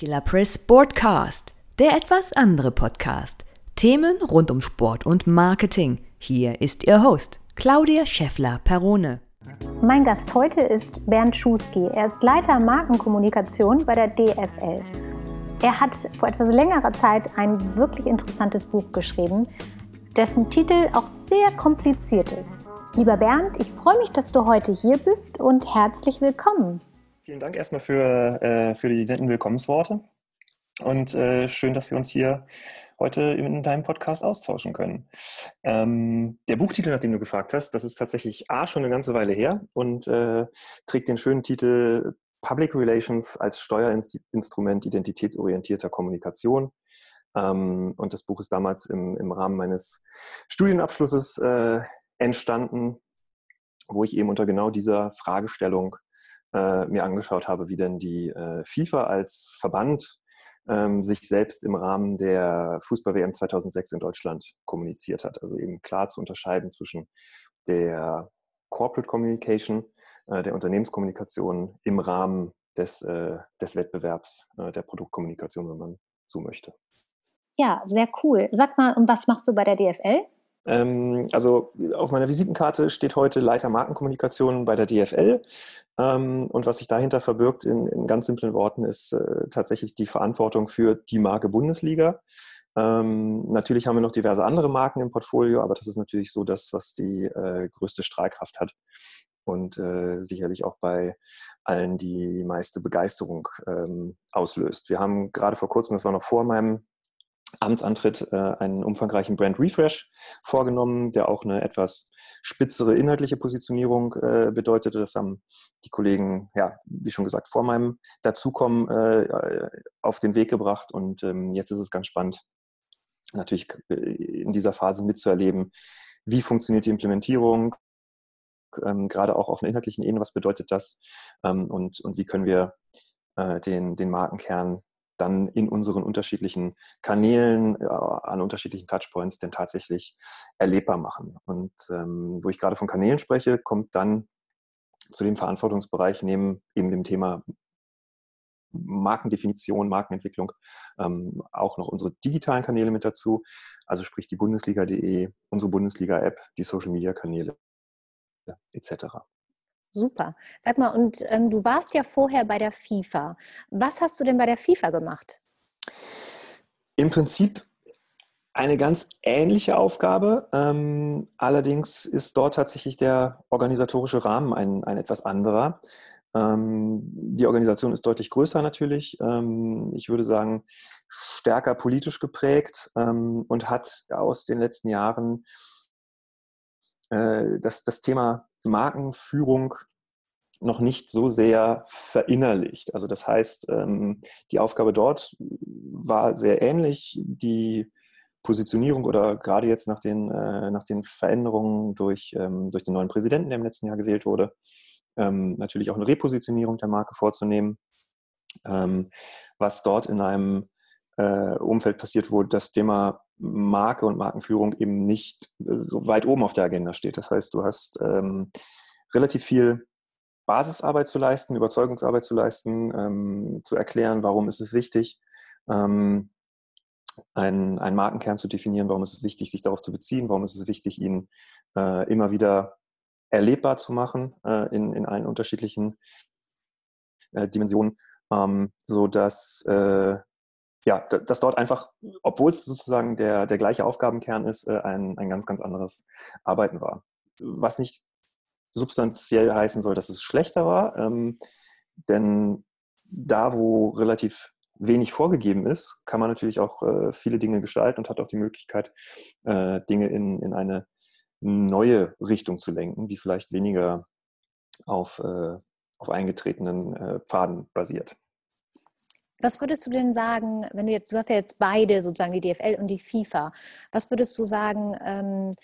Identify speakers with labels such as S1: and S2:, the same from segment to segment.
S1: Killer Press Sportcast, der etwas andere Podcast. Themen rund um Sport und Marketing. Hier ist Ihr Host, Claudia Scheffler-Perrone.
S2: Mein Gast heute ist Bernd Schuski. Er ist Leiter Markenkommunikation bei der DFL. Er hat vor etwas längerer Zeit ein wirklich interessantes Buch geschrieben, dessen Titel auch sehr kompliziert ist. Lieber Bernd, ich freue mich, dass du heute hier bist und herzlich willkommen.
S3: Vielen Dank erstmal für, äh, für die netten Willkommensworte und äh, schön, dass wir uns hier heute in deinem Podcast austauschen können. Ähm, der Buchtitel, nach dem du gefragt hast, das ist tatsächlich A, schon eine ganze Weile her und äh, trägt den schönen Titel Public Relations als Steuerinstrument identitätsorientierter Kommunikation. Ähm, und das Buch ist damals im, im Rahmen meines Studienabschlusses äh, entstanden, wo ich eben unter genau dieser Fragestellung äh, mir angeschaut habe, wie denn die äh, FIFA als Verband ähm, sich selbst im Rahmen der Fußball-WM 2006 in Deutschland kommuniziert hat. Also eben klar zu unterscheiden zwischen der Corporate Communication, äh, der Unternehmenskommunikation im Rahmen des, äh, des Wettbewerbs, äh, der Produktkommunikation, wenn man so möchte.
S2: Ja, sehr cool. Sag mal, und was machst du bei der DFL?
S3: Ähm, also auf meiner Visitenkarte steht heute Leiter Markenkommunikation bei der DFL. Ähm, und was sich dahinter verbirgt, in, in ganz simplen Worten, ist äh, tatsächlich die Verantwortung für die Marke Bundesliga. Ähm, natürlich haben wir noch diverse andere Marken im Portfolio, aber das ist natürlich so das, was die äh, größte Strahlkraft hat und äh, sicherlich auch bei allen die meiste Begeisterung ähm, auslöst. Wir haben gerade vor kurzem, das war noch vor meinem Amtsantritt äh, einen umfangreichen Brand Refresh vorgenommen, der auch eine etwas spitzere inhaltliche Positionierung äh, bedeutete. Das haben die Kollegen, ja, wie schon gesagt, vor meinem Dazukommen äh, auf den Weg gebracht. Und ähm, jetzt ist es ganz spannend, natürlich äh, in dieser Phase mitzuerleben, wie funktioniert die Implementierung, ähm, gerade auch auf einer inhaltlichen Ebene, was bedeutet das ähm, und, und wie können wir äh, den, den Markenkern dann in unseren unterschiedlichen Kanälen, äh, an unterschiedlichen Touchpoints denn tatsächlich erlebbar machen. Und ähm, wo ich gerade von Kanälen spreche, kommt dann zu dem Verantwortungsbereich neben eben dem Thema Markendefinition, Markenentwicklung ähm, auch noch unsere digitalen Kanäle mit dazu, also sprich die Bundesliga.de, unsere Bundesliga-App, die Social-Media-Kanäle etc.
S2: Super. Sag mal, und ähm, du warst ja vorher bei der FIFA. Was hast du denn bei der FIFA gemacht?
S3: Im Prinzip eine ganz ähnliche Aufgabe. Ähm, allerdings ist dort tatsächlich der organisatorische Rahmen ein, ein etwas anderer. Ähm, die Organisation ist deutlich größer natürlich. Ähm, ich würde sagen, stärker politisch geprägt ähm, und hat aus den letzten Jahren äh, das, Thema Markenführung noch nicht so sehr verinnerlicht. Also das heißt, ähm, die Aufgabe dort war sehr ähnlich. Die Positionierung oder gerade jetzt nach den, äh, nach den Veränderungen durch, ähm, durch den neuen Präsidenten, der im letzten Jahr gewählt wurde, ähm, natürlich auch eine Repositionierung der Marke vorzunehmen. was dort in einem äh, Umfeld passiert, wo das Thema Marke und Markenführung eben nicht so weit oben auf der Agenda steht. Das heißt, du hast ähm, relativ viel Basisarbeit zu leisten, Überzeugungsarbeit zu leisten, ähm, zu erklären, warum ist es wichtig, ähm, einen, einen Markenkern zu definieren, warum ist es wichtig, sich darauf zu beziehen, warum ist es wichtig, ihn äh, immer wieder erlebbar zu machen äh, in, in allen unterschiedlichen äh, Dimensionen, ähm, sodass äh, ja, dass dort einfach, obwohl es sozusagen der, der gleiche Aufgabenkern ist, äh, ein, ein ganz, ganz anderes Arbeiten war. Was nicht substanziell heißen soll, dass es schlechter war, ähm, denn da, wo relativ wenig vorgegeben ist, kann man natürlich auch äh, viele Dinge gestalten und hat auch die Möglichkeit, äh, Dinge in, in eine neue Richtung zu lenken, die vielleicht weniger auf, äh, auf eingetretenen äh, Pfaden basiert.
S2: Was würdest du denn sagen, wenn du jetzt, du hast ja jetzt beide sozusagen die DFL und die FIFA, was würdest du sagen, ähm,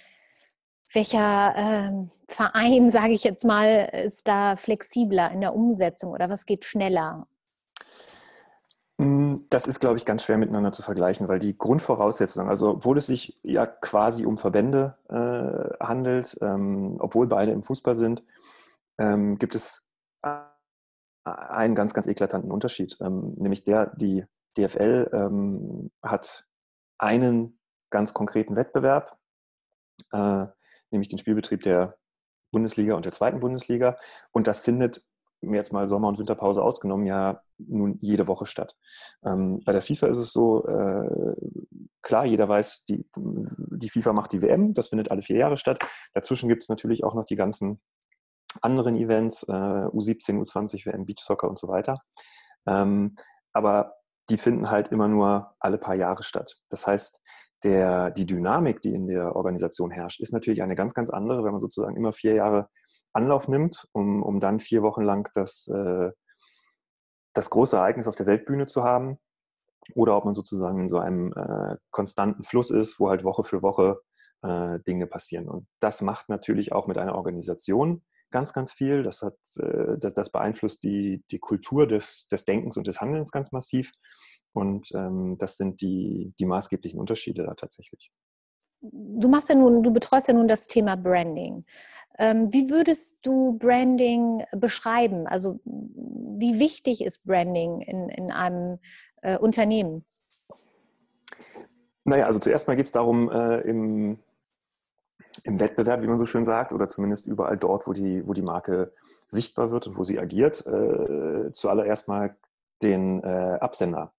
S2: welcher ähm, Verein, sage ich jetzt mal, ist da flexibler in der Umsetzung oder was geht schneller?
S3: Hm, das ist, glaube ich, ganz schwer miteinander zu vergleichen, weil die Grundvoraussetzungen, also obwohl es sich ja quasi um Verbände äh, handelt, ähm, obwohl beide im Fußball sind, ähm, gibt es einen ganz, ganz eklatanten Unterschied, ähm, nämlich der, die DFL ähm, hat einen ganz konkreten Wettbewerb, äh, nämlich den Spielbetrieb der Bundesliga und der zweiten Bundesliga. Und das findet jetzt mal Sommer- und Winterpause ausgenommen, ja nun jede Woche statt. Ähm, bei der FIFA ist es so, äh, klar, jeder weiß, die, die FIFA macht die WM, das findet alle vier Jahre statt. Dazwischen gibt es natürlich auch noch die ganzen anderen Events, äh, U17, U20, WM, Beachsoccer und so weiter. Ähm, aber die finden halt immer nur alle paar Jahre statt. Das heißt, der, die Dynamik, die in der Organisation herrscht, ist natürlich eine ganz, ganz andere, wenn man sozusagen immer vier Jahre Anlauf nimmt, um, um dann vier Wochen lang das, äh, das große Ereignis auf der Weltbühne zu haben. Oder ob man sozusagen in so einem äh, konstanten Fluss ist, wo halt Woche für Woche äh, Dinge passieren. Und das macht natürlich auch mit einer Organisation ganz, ganz viel. Das, hat, äh, das, das beeinflusst die, die Kultur des, des Denkens und des Handelns ganz massiv. Und ähm, das sind die, die maßgeblichen Unterschiede da tatsächlich.
S2: Du machst ja nun, du betreust ja nun das Thema Branding. Ähm, wie würdest du Branding beschreiben? Also wie wichtig ist Branding in, in einem äh, Unternehmen?
S3: Naja, also zuerst mal geht es darum, äh, im, im Wettbewerb, wie man so schön sagt, oder zumindest überall dort, wo die, wo die Marke sichtbar wird und wo sie agiert, äh, zuallererst mal den äh, Absender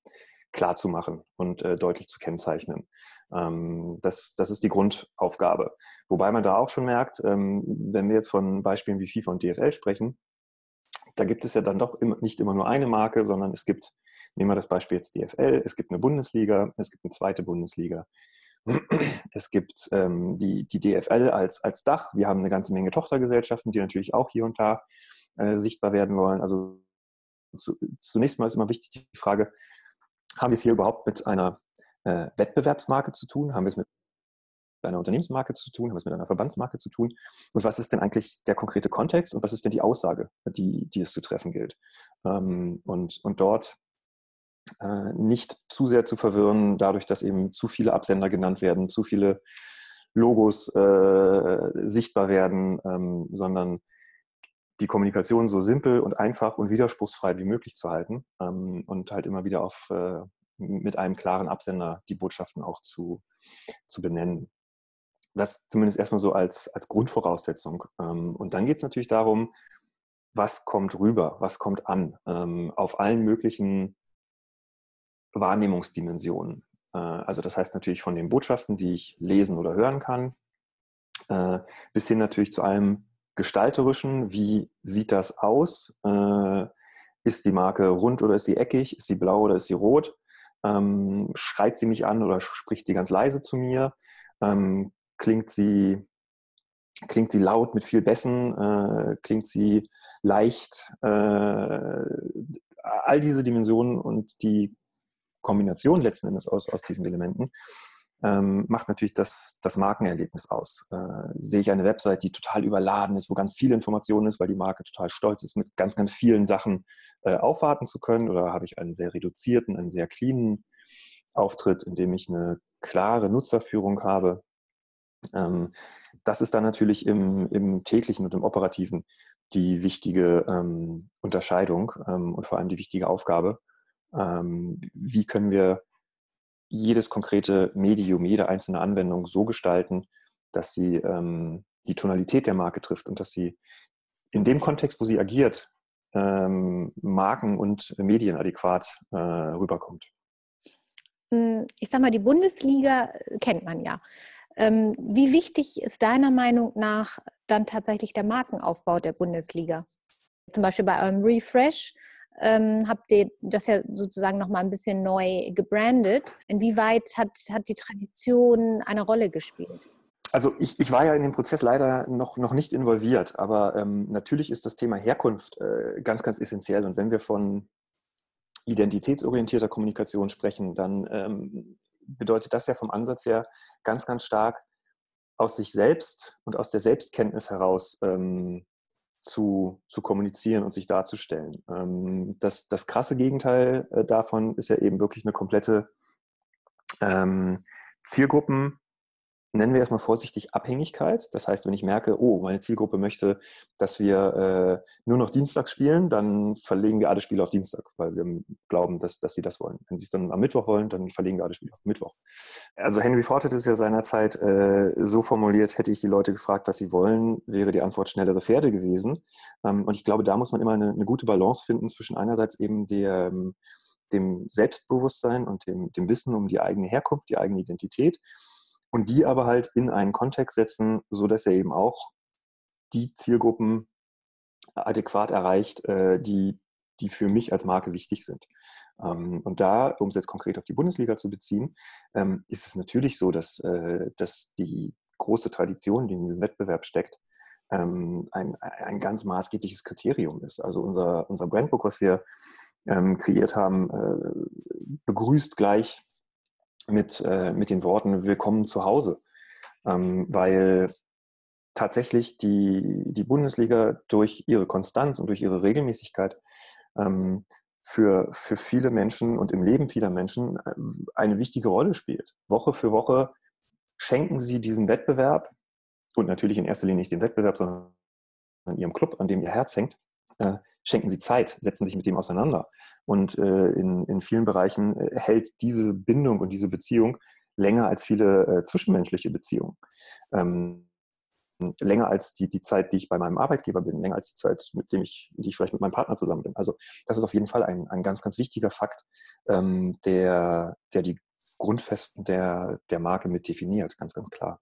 S3: klar zu machen und äh, deutlich zu kennzeichnen. Ähm, das, das ist die Grundaufgabe. Wobei man da auch schon merkt, ähm, wenn wir jetzt von Beispielen wie FIFA und DFL sprechen, da gibt es ja dann doch immer, nicht immer nur eine Marke, sondern es gibt, nehmen wir das Beispiel jetzt DFL, es gibt eine Bundesliga, es gibt eine zweite Bundesliga. Es gibt ähm, die, die DFL als, als Dach. Wir haben eine ganze Menge Tochtergesellschaften, die natürlich auch hier und da äh, sichtbar werden wollen. Also zu, zunächst mal ist immer wichtig die Frage, haben wir es hier überhaupt mit einer äh, Wettbewerbsmarke zu tun? Haben wir es mit einer Unternehmensmarke zu tun? Haben wir es mit einer Verbandsmarke zu tun? Und was ist denn eigentlich der konkrete Kontext und was ist denn die Aussage, die, die es zu treffen gilt? Ähm, und, und dort äh, nicht zu sehr zu verwirren, dadurch, dass eben zu viele Absender genannt werden, zu viele Logos äh, sichtbar werden, ähm, sondern die Kommunikation so simpel und einfach und widerspruchsfrei wie möglich zu halten ähm, und halt immer wieder auf, äh, mit einem klaren Absender die Botschaften auch zu, zu benennen. Das zumindest erstmal so als, als Grundvoraussetzung. Ähm, und dann geht es natürlich darum, was kommt rüber, was kommt an, ähm, auf allen möglichen Wahrnehmungsdimensionen. Äh, also das heißt natürlich von den Botschaften, die ich lesen oder hören kann, äh, bis hin natürlich zu allem Gestalterischen, wie sieht das aus? Äh, ist die Marke rund oder ist sie eckig? Ist sie blau oder ist sie rot? Ähm, schreit sie mich an oder spricht sie ganz leise zu mir? Ähm, klingt, sie, klingt sie laut mit viel Bässen? Klingt sie leicht? All diese Dimensionen und die Kombination letzten Endes aus, aus diesen Elementen ähm, macht natürlich das, das Markenerlebnis aus. Äh, sehe ich eine Website, die total überladen ist, wo ganz viel Information ist, weil die Marke total stolz ist, mit ganz, ganz vielen Sachen äh, aufwarten zu können? Oder habe ich einen sehr reduzierten, einen sehr cleanen Auftritt, in dem ich eine klare Nutzerführung habe? Ähm, das ist dann natürlich im, im täglichen und im operativen die wichtige ähm, Unterscheidung ähm, und vor allem die wichtige Aufgabe. Ähm, wie können wir jedes konkrete Medium, jede einzelne Anwendung so gestalten, dass sie ähm, die Tonalität der Marke trifft und dass sie in dem Kontext, wo sie agiert, ähm, Marken und Medien adäquat äh, rüberkommt.
S2: Hm, ich sag mal, die Bundesliga kennt man ja. Wie wichtig ist deiner Meinung nach dann tatsächlich der Markenaufbau der Bundesliga? Zum Beispiel bei eurem Refresh ähm, habt ihr das ja sozusagen nochmal ein bisschen neu gebrandet. Inwieweit hat, hat die Tradition eine Rolle gespielt?
S3: Also ich, ich war ja in dem Prozess leider noch, noch nicht involviert, aber ähm, natürlich ist das Thema Herkunft äh, ganz, ganz essentiell. Und wenn wir von identitätsorientierter Kommunikation sprechen, dann ähm, bedeutet das ja vom Ansatz her ganz, ganz stark aus sich selbst und aus der Selbstkenntnis heraus ähm, zu, zu kommunizieren und sich darzustellen. Ähm, das, das krasse Gegenteil äh, davon ist ja eben wirklich eine komplette ähm, Zielgruppen- nennen wir erstmal vorsichtig Abhängigkeit. Das heißt, wenn ich merke, oh, meine Zielgruppe möchte, dass wir äh, nur noch Dienstag spielen, dann verlegen wir alle Spiele auf Dienstag, weil wir glauben, dass, dass sie das wollen. Wenn sie es dann am Mittwoch wollen, dann verlegen wir alle Spiele auf Mittwoch. Also Henry Ford hat es ja seinerzeit äh, so formuliert, hätte ich die Leute gefragt, was sie wollen, wäre die Antwort schnellere Pferde gewesen. Ähm, und ich glaube, da muss man immer eine, eine gute Balance finden zwischen einerseits eben der, ähm, dem Selbstbewusstsein und dem, dem Wissen um die eigene Herkunft, die eigene Identität und die aber halt in einen Kontext setzen, so dass er eben auch die Zielgruppen adäquat erreicht, äh, die, die für mich als Marke wichtig sind. Ähm, und da, um es jetzt konkret auf die Bundesliga zu beziehen, ähm, ist es natürlich so, dass, äh, dass die große Tradition, die in diesem Wettbewerb steckt, ähm, ein, ein ganz maßgebliches Kriterium ist. Also unser, unser Brandbook, was wir kreiert haben, äh, begrüßt gleich mit, äh, mit den Worten Willkommen zu Hause, ähm, weil tatsächlich die, die Bundesliga durch ihre Konstanz und durch ihre Regelmäßigkeit ähm, für, für viele Menschen und im Leben vieler Menschen äh, eine wichtige Rolle spielt. Woche für Woche schenken sie diesen Wettbewerb und natürlich in erster Linie nicht den Wettbewerb, sondern ihrem Club, an dem ihr Herz hängt, äh, schenken sie Zeit, setzen sich mit dem auseinander. Und äh, in, in vielen Bereichen äh, hält diese Bindung und diese Beziehung länger als viele äh, zwischenmenschliche Beziehungen. Ähm, länger als die, die Zeit, die ich bei meinem Arbeitgeber bin, länger als die Zeit, mit dem ich, die ich vielleicht mit meinem Partner zusammen bin. Also das ist auf jeden Fall ein, ein ganz, ganz wichtiger Fakt, ähm, der, der die Grundfesten der, der Marke mit definiert, ganz, ganz klar.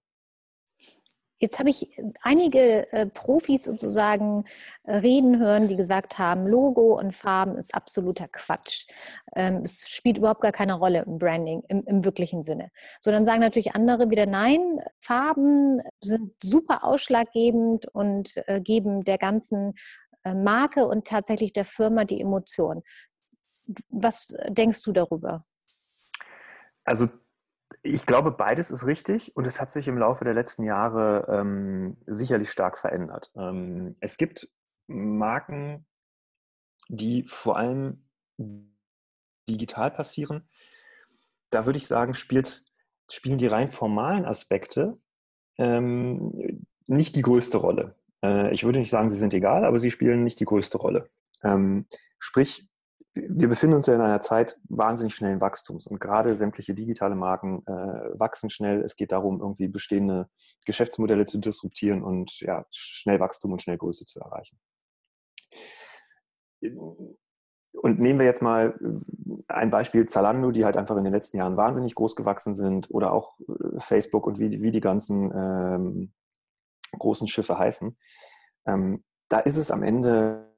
S2: Jetzt habe ich einige äh, Profis sozusagen äh, reden hören, die gesagt haben, Logo und Farben ist absoluter Quatsch. Ähm, es spielt überhaupt gar keine Rolle im Branding im, im, wirklichen Sinne. So, dann sagen natürlich andere wieder, nein, Farben sind super ausschlaggebend und äh, geben der ganzen äh, Marke und tatsächlich der Firma die Emotion. Was denkst du darüber?
S3: Also ich glaube, beides ist richtig und es hat sich im Laufe der letzten Jahre ähm, sicherlich stark verändert. Ähm, es gibt Marken, die vor allem digital passieren. Da würde ich sagen, spielt, spielen die rein formalen Aspekte ähm, nicht die größte Rolle. Äh, ich würde nicht sagen, sie sind egal, aber sie spielen nicht die größte Rolle. Ähm, sprich, wir befinden uns ja in einer Zeit wahnsinnig schnellen Wachstums und gerade sämtliche digitale Marken äh, wachsen schnell. Es geht darum, irgendwie bestehende Geschäftsmodelle zu disruptieren und ja, schnell Wachstum und schnell Größe zu erreichen. Und nehmen wir jetzt mal ein Beispiel Zalando, die halt einfach in den letzten Jahren wahnsinnig groß gewachsen sind oder auch äh, Facebook und wie, wie die ganzen ähm, großen Schiffe heißen. Ähm, da ist es am Ende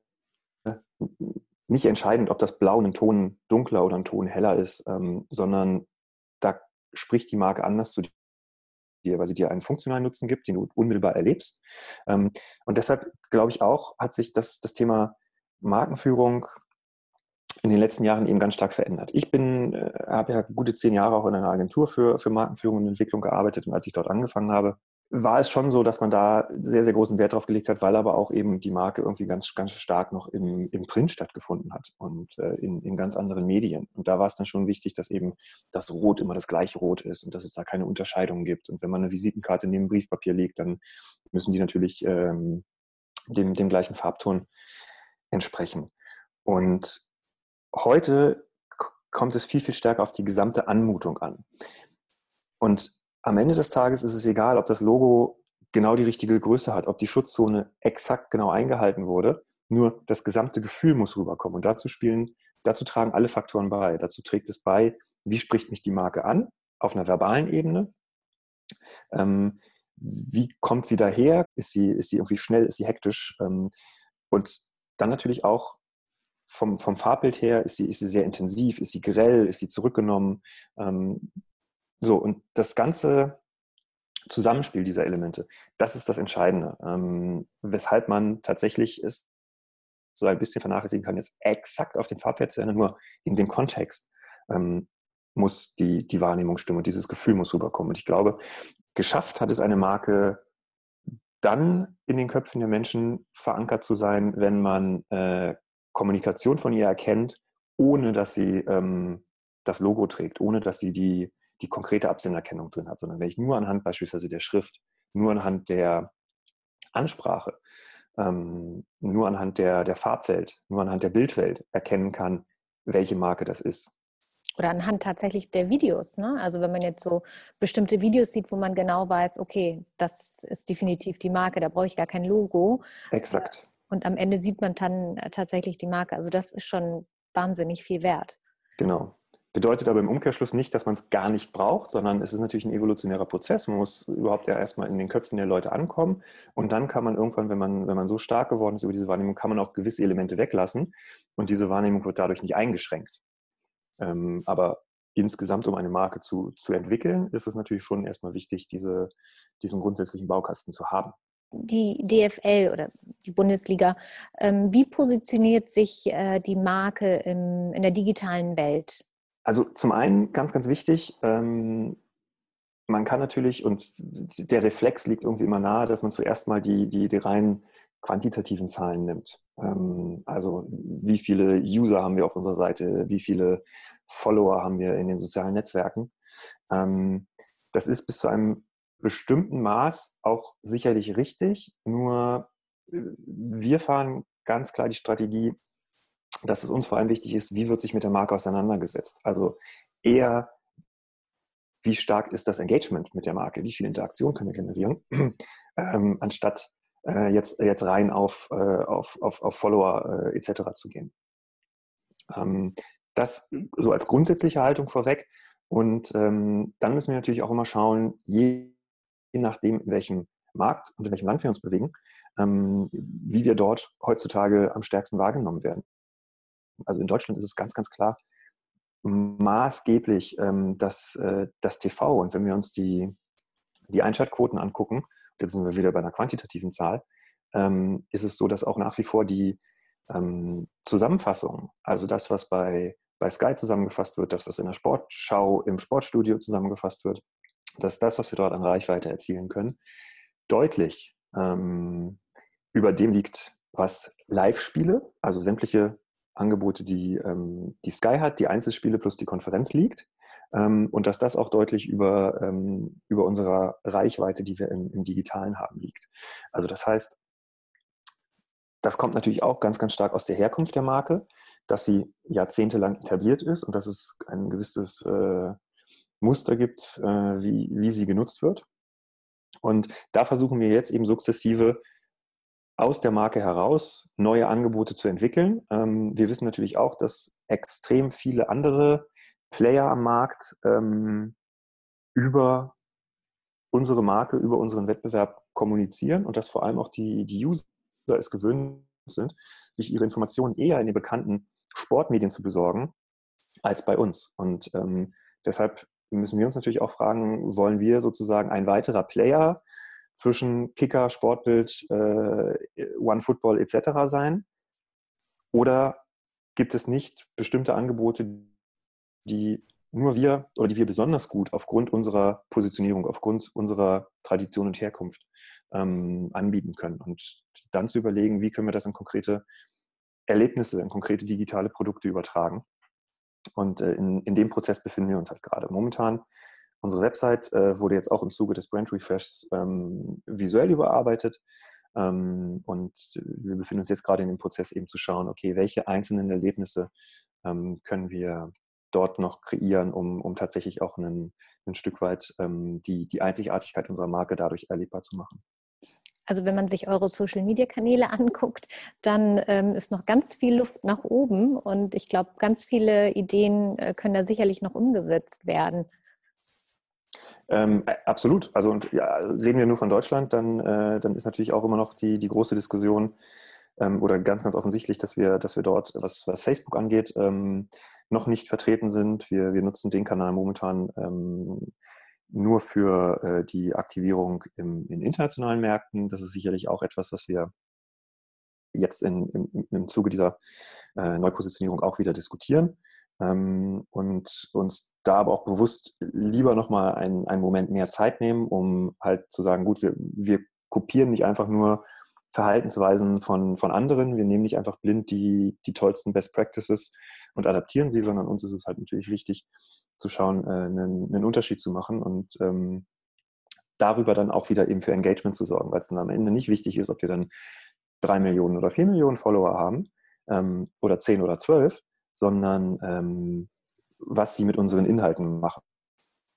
S3: nicht entscheidend, ob das Blau einen Ton dunkler oder einen Ton heller ist, ähm, sondern da spricht die Marke anders zu dir, weil sie dir einen funktionalen Nutzen gibt, den du unmittelbar erlebst. Ähm, und deshalb glaube ich auch, hat sich das, das Thema Markenführung in den letzten Jahren eben ganz stark verändert. Ich bin, äh, habe ja gute zehn Jahre auch in einer Agentur für, für Markenführung und Entwicklung gearbeitet und als ich dort angefangen habe, war es schon so, dass man da sehr, sehr großen Wert drauf gelegt hat, weil aber auch eben die Marke irgendwie ganz, ganz stark noch im, im Print stattgefunden hat und äh, in, in ganz anderen Medien. Und da war es dann schon wichtig, dass eben das Rot immer das gleiche Rot ist und dass es da keine Unterscheidung gibt. Und wenn man eine Visitenkarte neben Briefpapier legt, dann müssen die natürlich ähm, dem, dem gleichen Farbton entsprechen. Und heute kommt es viel, viel stärker auf die gesamte Anmutung an. Und am Ende des Tages ist es egal, ob das Logo genau die richtige Größe hat, ob die Schutzzone exakt genau eingehalten wurde. Nur das gesamte Gefühl muss rüberkommen. Und dazu spielen, dazu tragen alle Faktoren bei. Dazu trägt es bei, wie spricht mich die Marke an auf einer verbalen Ebene. Ähm, wie kommt sie daher? Ist sie, ist sie irgendwie schnell? Ist sie hektisch? Ähm, und dann natürlich auch vom, vom Farbbild her, ist sie, ist sie sehr intensiv? Ist sie grell? Ist sie zurückgenommen? Ähm, so, und das ganze Zusammenspiel dieser Elemente, das ist das Entscheidende, ähm, weshalb man tatsächlich es so ein bisschen vernachlässigen kann, jetzt exakt auf den Farbwert zu ändern, nur in dem Kontext ähm, muss die, die Wahrnehmung stimmen und dieses Gefühl muss rüberkommen. Und ich glaube, geschafft hat es eine Marke dann in den Köpfen der Menschen verankert zu sein, wenn man äh, Kommunikation von ihr erkennt, ohne dass sie ähm, das Logo trägt, ohne dass sie die, die konkrete Absenderkennung drin hat, sondern wenn ich nur anhand beispielsweise der Schrift, nur anhand der Ansprache, ähm, nur anhand der, der Farbwelt, nur anhand der Bildwelt erkennen kann, welche Marke das ist.
S2: Oder anhand tatsächlich der Videos. Ne? Also wenn man jetzt so bestimmte Videos sieht, wo man genau weiß, okay, das ist definitiv die Marke, da brauche ich gar kein Logo.
S3: Exakt.
S2: Und am Ende sieht man dann äh, tatsächlich die Marke. Also das ist schon wahnsinnig viel wert.
S3: Genau. Bedeutet aber im Umkehrschluss nicht, dass man es gar nicht braucht, sondern es ist natürlich ein evolutionärer Prozess. Man muss überhaupt ja erstmal in den Köpfen der Leute ankommen und dann kann man irgendwann, wenn man, wenn man so stark geworden ist über diese Wahrnehmung, kann man auch gewisse Elemente weglassen und diese Wahrnehmung wird dadurch nicht eingeschränkt. Ähm, aber insgesamt, um eine Marke zu, zu entwickeln, ist es natürlich schon erstmal wichtig, diese, diesen grundsätzlichen Baukasten zu haben.
S2: Die DFL oder die Bundesliga, ähm, wie positioniert sich äh, die Marke im, in der digitalen Welt?
S3: Also zum einen ganz, ganz wichtig, ähm, man kann natürlich, und der Reflex liegt irgendwie immer nahe, dass man zuerst mal die, die, die rein quantitativen Zahlen nimmt. Ähm, also wie viele User haben wir auf unserer Seite, wie viele Follower haben wir in den sozialen Netzwerken. Ähm, das ist bis zu einem bestimmten Maß auch sicherlich richtig, nur äh, wir fahren ganz klar die Strategie, dass es uns vor allem wichtig ist, wie wird sich mit der Marke auseinandergesetzt. Also eher, wie stark ist das Engagement mit der Marke, wie viel Interaktion können wir generieren, ähm, anstatt äh, jetzt, jetzt rein auf, äh, auf, auf, auf Follower äh, etc. zu gehen. Ähm, das so als grundsätzliche Haltung vorweg. Und ähm, dann müssen wir natürlich auch immer schauen, je, je nachdem, in welchem Markt und in welchem Land wir uns bewegen, ähm, wie wir dort heutzutage am stärksten wahrgenommen werden. Also in Deutschland ist es ganz, ganz klar maßgeblich ähm, das, äh, das TV. Und wenn wir uns die, die Einschaltquoten angucken, jetzt sind wir wieder bei einer quantitativen Zahl, ähm, ist es so, dass auch nach wie vor die ähm, Zusammenfassung, also das, was bei, bei Sky zusammengefasst wird, das, was in der Sportschau im Sportstudio zusammengefasst wird, dass das, was wir dort an Reichweite erzielen können, deutlich ähm, über dem liegt, was Live-Spiele, also sämtliche Angebote, die, ähm, die Sky hat, die Einzelspiele plus die Konferenz liegt. Ähm, und dass das auch deutlich über, ähm, über unserer Reichweite, die wir im, im Digitalen haben, liegt. Also das heißt, das kommt natürlich auch ganz, ganz stark aus der Herkunft der Marke, dass sie jahrzehntelang etabliert ist und dass es ein gewisses äh, Muster gibt, äh, wie, wie sie genutzt wird. Und da versuchen wir jetzt eben sukzessive aus der Marke heraus neue Angebote zu entwickeln. Ähm, wir wissen natürlich auch, dass extrem viele andere Player am Markt ähm, über unsere Marke, über unseren Wettbewerb kommunizieren und dass vor allem auch die, die User es gewöhnt sind, sich ihre Informationen eher in den bekannten Sportmedien zu besorgen als bei uns. Und ähm, deshalb müssen wir uns natürlich auch fragen, wollen wir sozusagen ein weiterer Player zwischen Kicker, Sportbild, äh, OneFootball etc. sein? Oder gibt es nicht bestimmte Angebote, die nur wir oder die wir besonders gut aufgrund unserer Positionierung, aufgrund unserer Tradition und Herkunft ähm, anbieten können? Und dann zu überlegen, wie können wir das in konkrete Erlebnisse, in konkrete digitale Produkte übertragen. Und äh, in, in dem Prozess befinden wir uns halt gerade. Momentan Unsere Website äh, wurde jetzt auch im Zuge des Brand Refreshs ähm, visuell überarbeitet. Ähm, und wir befinden uns jetzt gerade in dem Prozess eben zu schauen, okay, welche einzelnen Erlebnisse ähm, können wir dort noch kreieren, um, um tatsächlich auch einen, ein Stück weit ähm, die, die Einzigartigkeit unserer Marke dadurch erlebbar zu machen.
S2: Also wenn man sich eure Social-Media-Kanäle anguckt, dann ähm, ist noch ganz viel Luft nach oben und ich glaube, ganz viele Ideen äh, können da sicherlich noch umgesetzt werden.
S3: Ähm, absolut. Also und ja, reden wir nur von Deutschland, dann, äh, dann ist natürlich auch immer noch die, die große Diskussion ähm, oder ganz, ganz offensichtlich, dass wir, dass wir dort, was, was Facebook angeht, ähm, noch nicht vertreten sind. Wir, wir nutzen den Kanal momentan ähm, nur für äh, die Aktivierung im, in internationalen Märkten. Das ist sicherlich auch etwas, was wir jetzt in, im, im Zuge dieser äh, Neupositionierung auch wieder diskutieren ähm, und uns da aber auch bewusst lieber nochmal einen, einen Moment mehr Zeit nehmen, um halt zu sagen, gut, wir, wir kopieren nicht einfach nur Verhaltensweisen von, von anderen, wir nehmen nicht einfach blind die, die tollsten Best Practices und adaptieren sie, sondern uns ist es halt natürlich wichtig, zu schauen, äh, einen, einen, Unterschied zu machen und ähm, darüber dann auch wieder eben für Engagement zu sorgen, weil es dann am Ende nicht wichtig ist, ob wir dann drei Millionen oder vier Millionen Follower haben ähm, oder zehn oder zwölf, sondern ähm, was sie mit unseren Inhalten machen.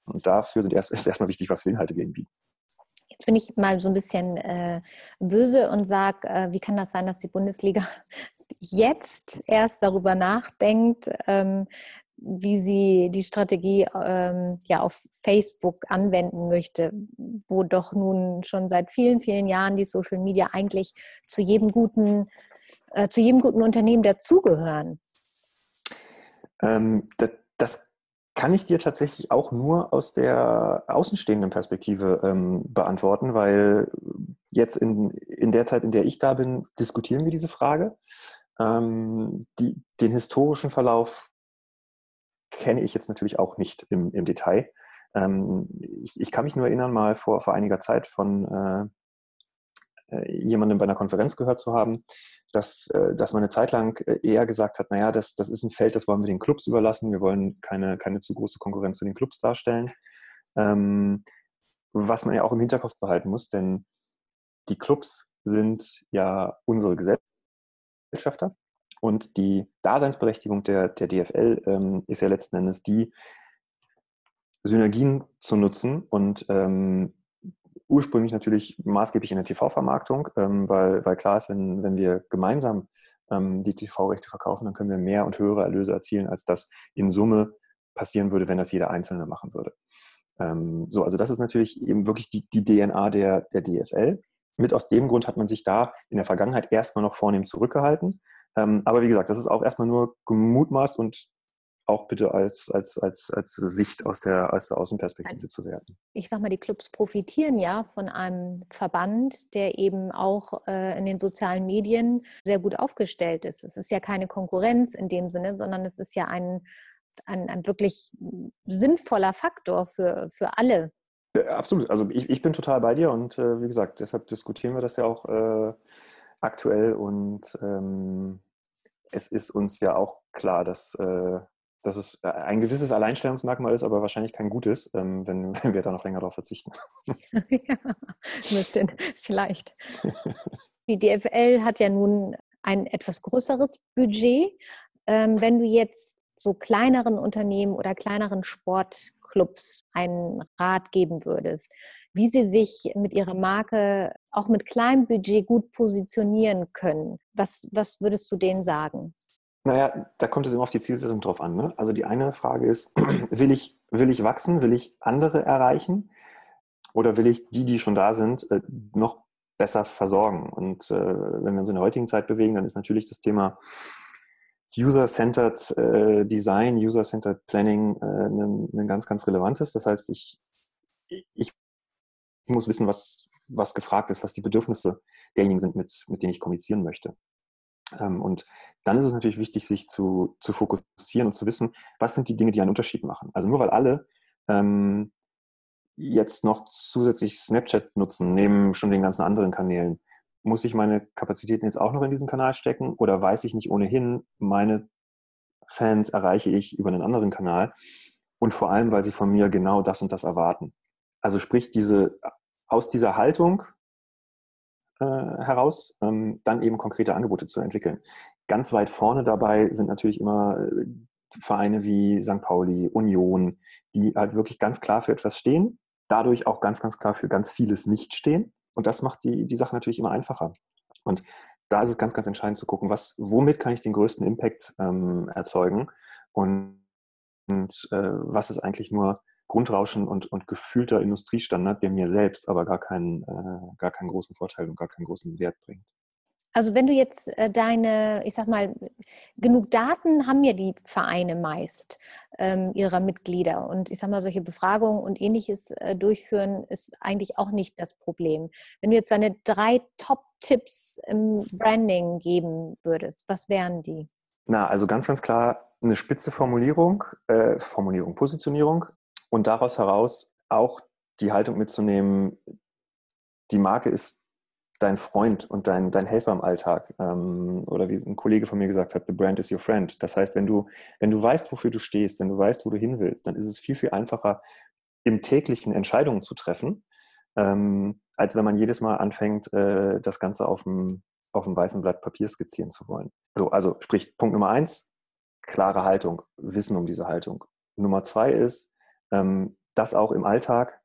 S3: Und dafür sind erst, ist erstmal wichtig, was für Inhalte wir ihnen bieten.
S2: Jetzt bin ich mal so ein bisschen äh, böse und sage, äh, wie kann das sein, dass die Bundesliga jetzt erst darüber nachdenkt, ähm, wie sie die Strategie ähm, ja auf Facebook anwenden möchte, wo doch nun schon seit vielen, vielen Jahren die Social Media eigentlich zu jedem guten, äh, zu jedem guten Unternehmen dazugehören.
S3: Ähm, das, das, kann ich dir tatsächlich auch nur aus der außenstehenden Perspektive ähm, beantworten, weil jetzt in, in der Zeit, in der ich da bin, diskutieren wir diese Frage. Ähm, die, den historischen Verlauf kenne ich jetzt natürlich auch nicht im, im Detail. Ähm, ich, ich, kann mich nur erinnern, mal vor, vor einiger Zeit von äh, jemandem bei einer Konferenz gehört zu haben, dass, äh, dass man eine Zeit lang äh, eher gesagt hat, naja, das, das ist ein Feld, das wollen wir den Clubs überlassen, wir wollen keine, keine zu große Konkurrenz zu den Clubs darstellen. Ähm, was man ja auch im Hinterkopf behalten muss, denn die Clubs sind ja unsere Gesellschafter und die Daseinsberechtigung der, der DFL ähm, ist ja letzten Endes die, Synergien zu nutzen und ähm, ursprünglich natürlich maßgeblich in der TV-Vermarktung, ähm, weil, weil klar ist, wenn, wenn wir gemeinsam ähm, die TV-Rechte verkaufen, dann können wir mehr und höhere Erlöse erzielen, als das in Summe passieren würde, wenn das jeder Einzelne machen würde. Ähm, so, also das ist natürlich eben wirklich die, die DNA der, der DFL. Mit aus dem Grund hat man sich da in der Vergangenheit erstmal noch vornehm zurückgehalten. Ähm, aber wie gesagt, das ist auch erstmal nur gemutmaßt und auch bitte als, als, als, als Sicht aus der, aus der Außenperspektive zu werten.
S2: Ich sage mal, die Clubs profitieren ja von einem Verband, der eben auch äh, in den sozialen Medien sehr gut aufgestellt ist. Es ist ja keine Konkurrenz in dem Sinne, sondern es ist ja ein, ein, ein wirklich sinnvoller Faktor für, für alle.
S3: Ja, absolut. Also ich, ich bin total bei dir und äh, wie gesagt, deshalb diskutieren wir das ja auch. Äh, aktuell und ähm, es ist uns ja auch klar, dass, äh, dass es ein gewisses Alleinstellungsmerkmal ist, aber wahrscheinlich kein gutes, ähm, wenn, wenn wir da noch länger darauf verzichten.
S2: ja, bisschen, vielleicht. Die DFL hat ja nun ein etwas größeres Budget. Ähm, wenn du jetzt so kleineren Unternehmen oder kleineren Sportclubs einen Rat geben würdest, wie sie sich mit ihrer Marke auch mit kleinem Budget gut positionieren können. Was, was würdest du denen sagen?
S3: Naja, da kommt es immer auf die Zielsetzung drauf an. Ne? Also die eine Frage ist, will ich, will ich wachsen, will ich andere erreichen oder will ich die, die schon da sind, äh, noch besser versorgen? Und äh, wenn wir uns in der heutigen Zeit bewegen, dann ist natürlich das Thema User-Centered äh, Design, User-Centered Planning äh, ein, ein, ganz, ganz relevantes. Das heißt, ich, ich muss wissen, was, was gefragt ist, was die Bedürfnisse derjenigen sind, mit, mit denen ich kommunizieren möchte. Ähm, und dann ist es natürlich wichtig, sich zu, zu fokussieren und zu wissen, was sind die Dinge, die einen Unterschied machen. Also nur weil alle ähm, jetzt noch zusätzlich Snapchat nutzen, neben schon den ganzen anderen Kanälen, muss ich meine Kapazitäten jetzt auch noch in diesen Kanal stecken oder weiß ich nicht ohnehin, meine Fans erreiche ich über einen anderen Kanal und vor allem, weil sie von mir genau das und das erwarten. Also sprich, diese aus dieser Haltung äh, heraus ähm, dann eben konkrete Angebote zu entwickeln. Ganz weit vorne dabei sind natürlich immer äh, Vereine wie St. Pauli, Union, die halt wirklich ganz klar für etwas stehen, dadurch auch ganz, ganz klar für ganz vieles nicht stehen. Und das macht die, die Sache natürlich immer einfacher. Und da ist es ganz, ganz entscheidend zu gucken, was, womit kann ich den größten Impact ähm, erzeugen und, und äh, was ist eigentlich nur Grundrauschen und, und gefühlter Industriestandard, der mir selbst aber gar keinen, äh, gar keinen großen Vorteil und gar keinen großen Wert bringt.
S2: Also wenn du jetzt äh, deine, ich sag mal, genug Daten haben ja die Vereine meist ähm, ihrer Mitglieder und ich sag mal, solche Befragungen und ähnliches äh, durchführen ist eigentlich auch nicht das Problem. Wenn du jetzt deine drei Top-Tipps im Branding geben würdest, was wären die?
S3: Na, also ganz, ganz klar eine spitze Formulierung, äh, Formulierung, Positionierung, und daraus heraus auch die Haltung mitzunehmen, die Marke ist dein Freund und dein, dein Helfer im Alltag. Ähm, oder wie ein Kollege von mir gesagt hat, the brand is your friend. Das heißt, wenn du, wenn du weißt, wofür du stehst, wenn du weißt, wo du hin willst, dann ist es viel, viel einfacher, im täglichen Entscheidungen zu treffen, ähm, als wenn man jedes Mal anfängt, äh, das Ganze auf dem, auf dem weißen Blatt Papier skizzieren zu wollen. So, also sprich, Punkt Nummer eins, klare Haltung, Wissen um diese Haltung. Nummer zwei ist, das auch im Alltag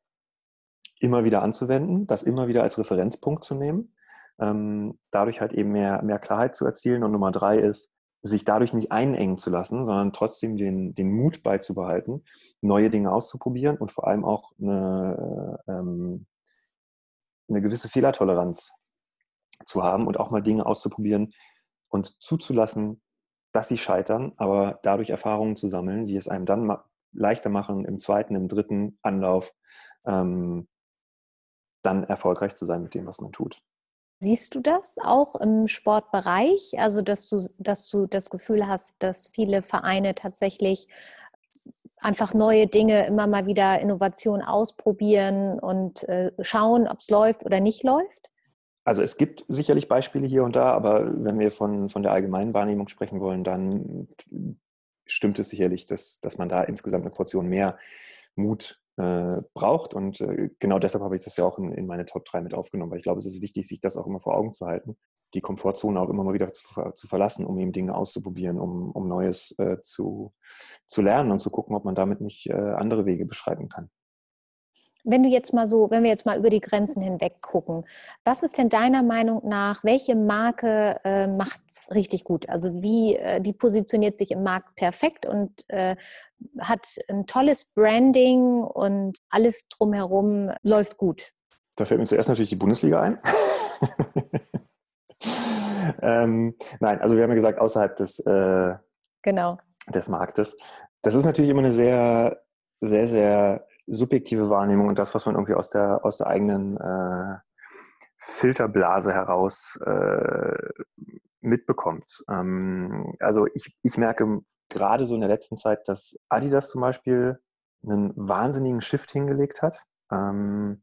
S3: immer wieder anzuwenden, das immer wieder als Referenzpunkt zu nehmen, ähm, dadurch halt eben mehr, mehr Klarheit zu erzielen. Und Nummer drei ist, sich dadurch nicht einengen zu lassen, sondern trotzdem den, den Mut beizubehalten, neue Dinge auszuprobieren und vor allem auch eine, ähm, eine gewisse Fehlertoleranz zu haben und auch mal Dinge auszuprobieren und zuzulassen, dass sie scheitern, aber dadurch Erfahrungen zu sammeln, die es einem dann leichter machen, im zweiten, im dritten Anlauf ähm, dann erfolgreich zu sein mit dem, was man tut.
S2: Siehst du das auch im Sportbereich? Also, dass du, dass du das Gefühl hast, dass viele Vereine tatsächlich einfach neue Dinge immer mal wieder Innovation ausprobieren und äh, schauen, ob es läuft oder nicht läuft?
S3: Also es gibt sicherlich Beispiele hier und da, aber wenn wir von, von der allgemeinen Wahrnehmung sprechen wollen, dann stimmt es sicherlich, dass, dass man da insgesamt eine Portion mehr Mut äh, braucht. Und äh, genau deshalb habe ich das ja auch in, in, meine Top 3 mit aufgenommen, weil ich glaube, es ist wichtig, sich das auch immer vor Augen zu halten, die Komfortzone auch immer mal wieder zu, zu verlassen, um eben Dinge auszuprobieren, um, um Neues äh, zu, zu lernen und zu gucken, ob man damit nicht äh, andere Wege beschreiten kann.
S2: Wenn du jetzt mal so, wenn wir jetzt mal über die Grenzen hinweg gucken, was ist denn deiner Meinung nach, welche Marke äh, macht es richtig gut? Also wie, äh, die positioniert sich im Markt perfekt und äh, hat ein tolles Branding und alles drumherum läuft gut.
S3: Da fällt mir zuerst natürlich die Bundesliga ein. ähm, nein, also wir haben ja gesagt, außerhalb des, äh, genau. des Marktes. Das ist natürlich immer eine sehr, sehr, sehr subjektive Wahrnehmung und das, was man irgendwie aus der, aus der eigenen äh, Filterblase heraus äh, mitbekommt. Ähm, also ich, ich merke gerade so in der letzten Zeit, dass Adidas zum Beispiel einen wahnsinnigen Shift hingelegt hat. Ähm,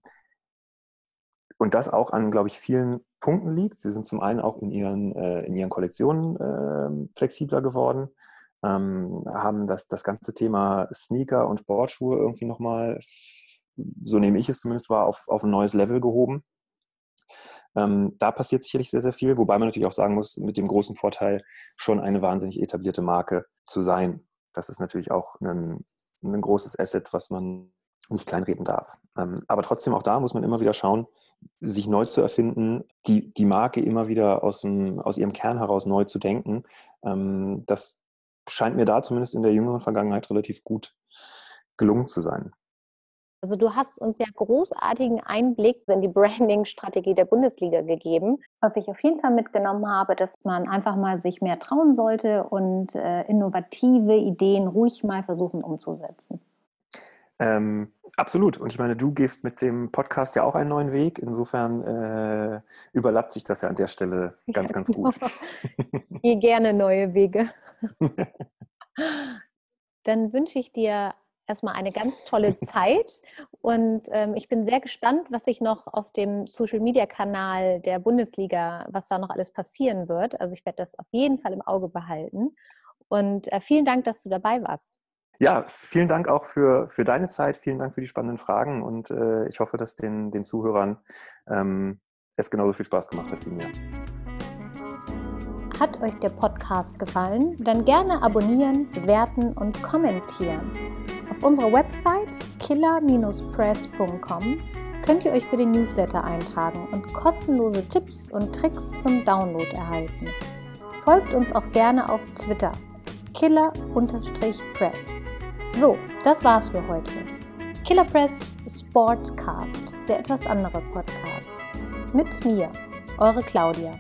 S3: und das auch an, glaube ich, vielen Punkten liegt. Sie sind zum einen auch in ihren, äh, in ihren Kollektionen äh, flexibler geworden ähm, haben das, das ganze Thema Sneaker und Sportschuhe irgendwie nochmal, so nehme ich es zumindest wahr, auf, auf ein neues Level gehoben. Ähm, da passiert sicherlich sehr, sehr viel, wobei man natürlich auch sagen muss, mit dem großen Vorteil, schon eine wahnsinnig etablierte Marke zu sein. Das ist natürlich auch ein, ein großes Asset, was man nicht kleinreden darf. Ähm, aber trotzdem auch da muss man immer wieder schauen, sich neu zu erfinden, die, die Marke immer wieder aus, dem, aus ihrem Kern heraus neu zu denken. Ähm, das, scheint mir da zumindest in der jüngeren Vergangenheit relativ gut gelungen zu sein.
S2: Also du hast uns ja großartigen Einblick in die Branding-Strategie der Bundesliga gegeben. Was ich auf jeden Fall mitgenommen habe, dass man einfach mal sich mehr trauen sollte und äh, innovative Ideen ruhig mal versuchen umzusetzen.
S3: Ähm, absolut. Und ich meine, du gehst mit dem Podcast ja auch einen neuen Weg. Insofern äh, überlappt sich das ja an der Stelle ganz, ja, ganz gut.
S2: Ich gehe gerne neue Wege. Dann wünsche ich dir erstmal eine ganz tolle Zeit und ähm, ich bin sehr gespannt, was sich noch auf dem Social Media Kanal der Bundesliga, was da noch alles passieren wird. Also ich werde das auf jeden Fall im Auge behalten und äh, vielen Dank, dass du dabei warst.
S3: Ja, vielen Dank auch für, für deine Zeit, vielen Dank für die spannenden Fragen und äh, ich hoffe, dass den, den Zuhörern ähm, es genauso viel Spaß gemacht hat wie mir.
S2: Hat euch der Podcast gefallen? Dann gerne abonnieren, bewerten und kommentieren. Auf unserer Website killer-press.com könnt ihr euch für den Newsletter eintragen und kostenlose Tipps und Tricks zum Download erhalten. Folgt uns auch gerne auf Twitter killer-press. So, das war's für heute. Killer Press Sportcast, der etwas andere Podcast. Mit mir, eure Claudia.